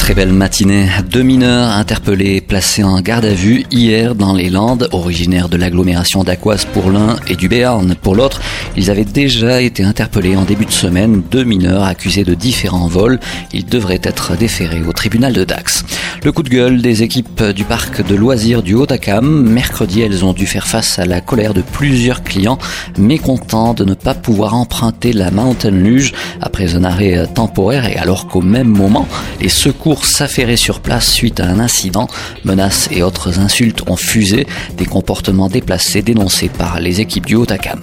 Très belle matinée. Deux mineurs interpellés placés en garde à vue hier dans les Landes, originaires de l'agglomération d'Aquoise pour l'un et du Béarn pour l'autre. Ils avaient déjà été interpellés en début de semaine. Deux mineurs accusés de différents vols. Ils devraient être déférés au tribunal de Dax. Le coup de gueule des équipes du parc de loisirs du Haut-Acam. Mercredi, elles ont dû faire face à la colère de plusieurs clients mécontents de ne pas pouvoir emprunter la Mountain Luge après un arrêt temporaire et alors qu'au même moment, les secours s'affairer sur place suite à un incident. Menaces et autres insultes ont fusé, des comportements déplacés dénoncés par les équipes du Haut-Acam.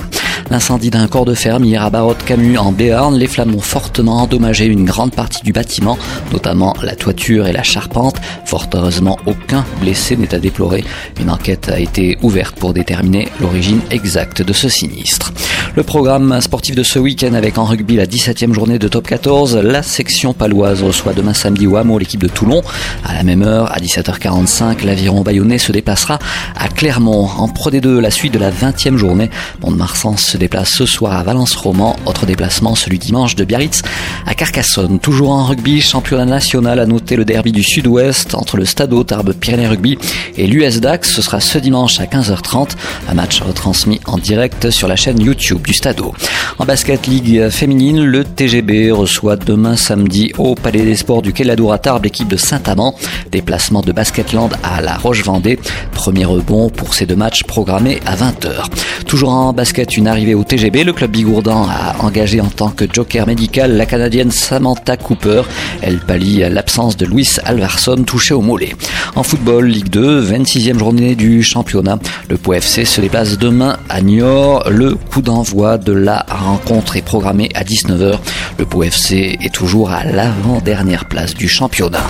L'incendie d'un corps de ferme hier à Barotte-Camus en Béarn, les flammes ont fortement endommagé une grande partie du bâtiment, notamment la toiture et la charpente. Fort heureusement, aucun blessé n'est à déplorer. Une enquête a été ouverte pour déterminer l'origine exacte de ce sinistre. Le programme sportif de ce week-end avec en rugby la 17e journée de top 14, la section paloise reçoit demain samedi au hameau l'équipe de Toulon. À la même heure, à 17h45, l'aviron bayonnais se déplacera à Clermont. En Pro D2, la suite de la 20e journée, Mont-de-Marsan se déplace ce soir à Valence-Roman. Autre déplacement celui dimanche de Biarritz à Carcassonne. Toujours en rugby, championnat national à noter le derby du Sud-Ouest entre le Stade Tarbes Pyrénées Rugby et l'US Dax. Ce sera ce dimanche à 15h30. Un match retransmis en direct sur la chaîne YouTube En basket Ligue féminine, le TGB reçoit demain samedi au Palais des Sports du Quai de la à Tarbes l'équipe de Saint-Amand. Déplacement de Basketland à la Roche-Vendée. Premier rebond pour ces deux matchs programmés à 20h. Toujours en basket, une arrivée au TGB. Le club Bigourdan a engagé en tant que joker médical la Canadienne Samantha Cooper. Elle pallie l'absence de Louis Alvarson touché au mollet. En football, Ligue 2, 26e journée du championnat. Le Pau FC se déplace demain à Niort. Le coup d'envoi de la rencontre est programmé à 19h. Le Pau FC est toujours à l'avant-dernière place du championnat.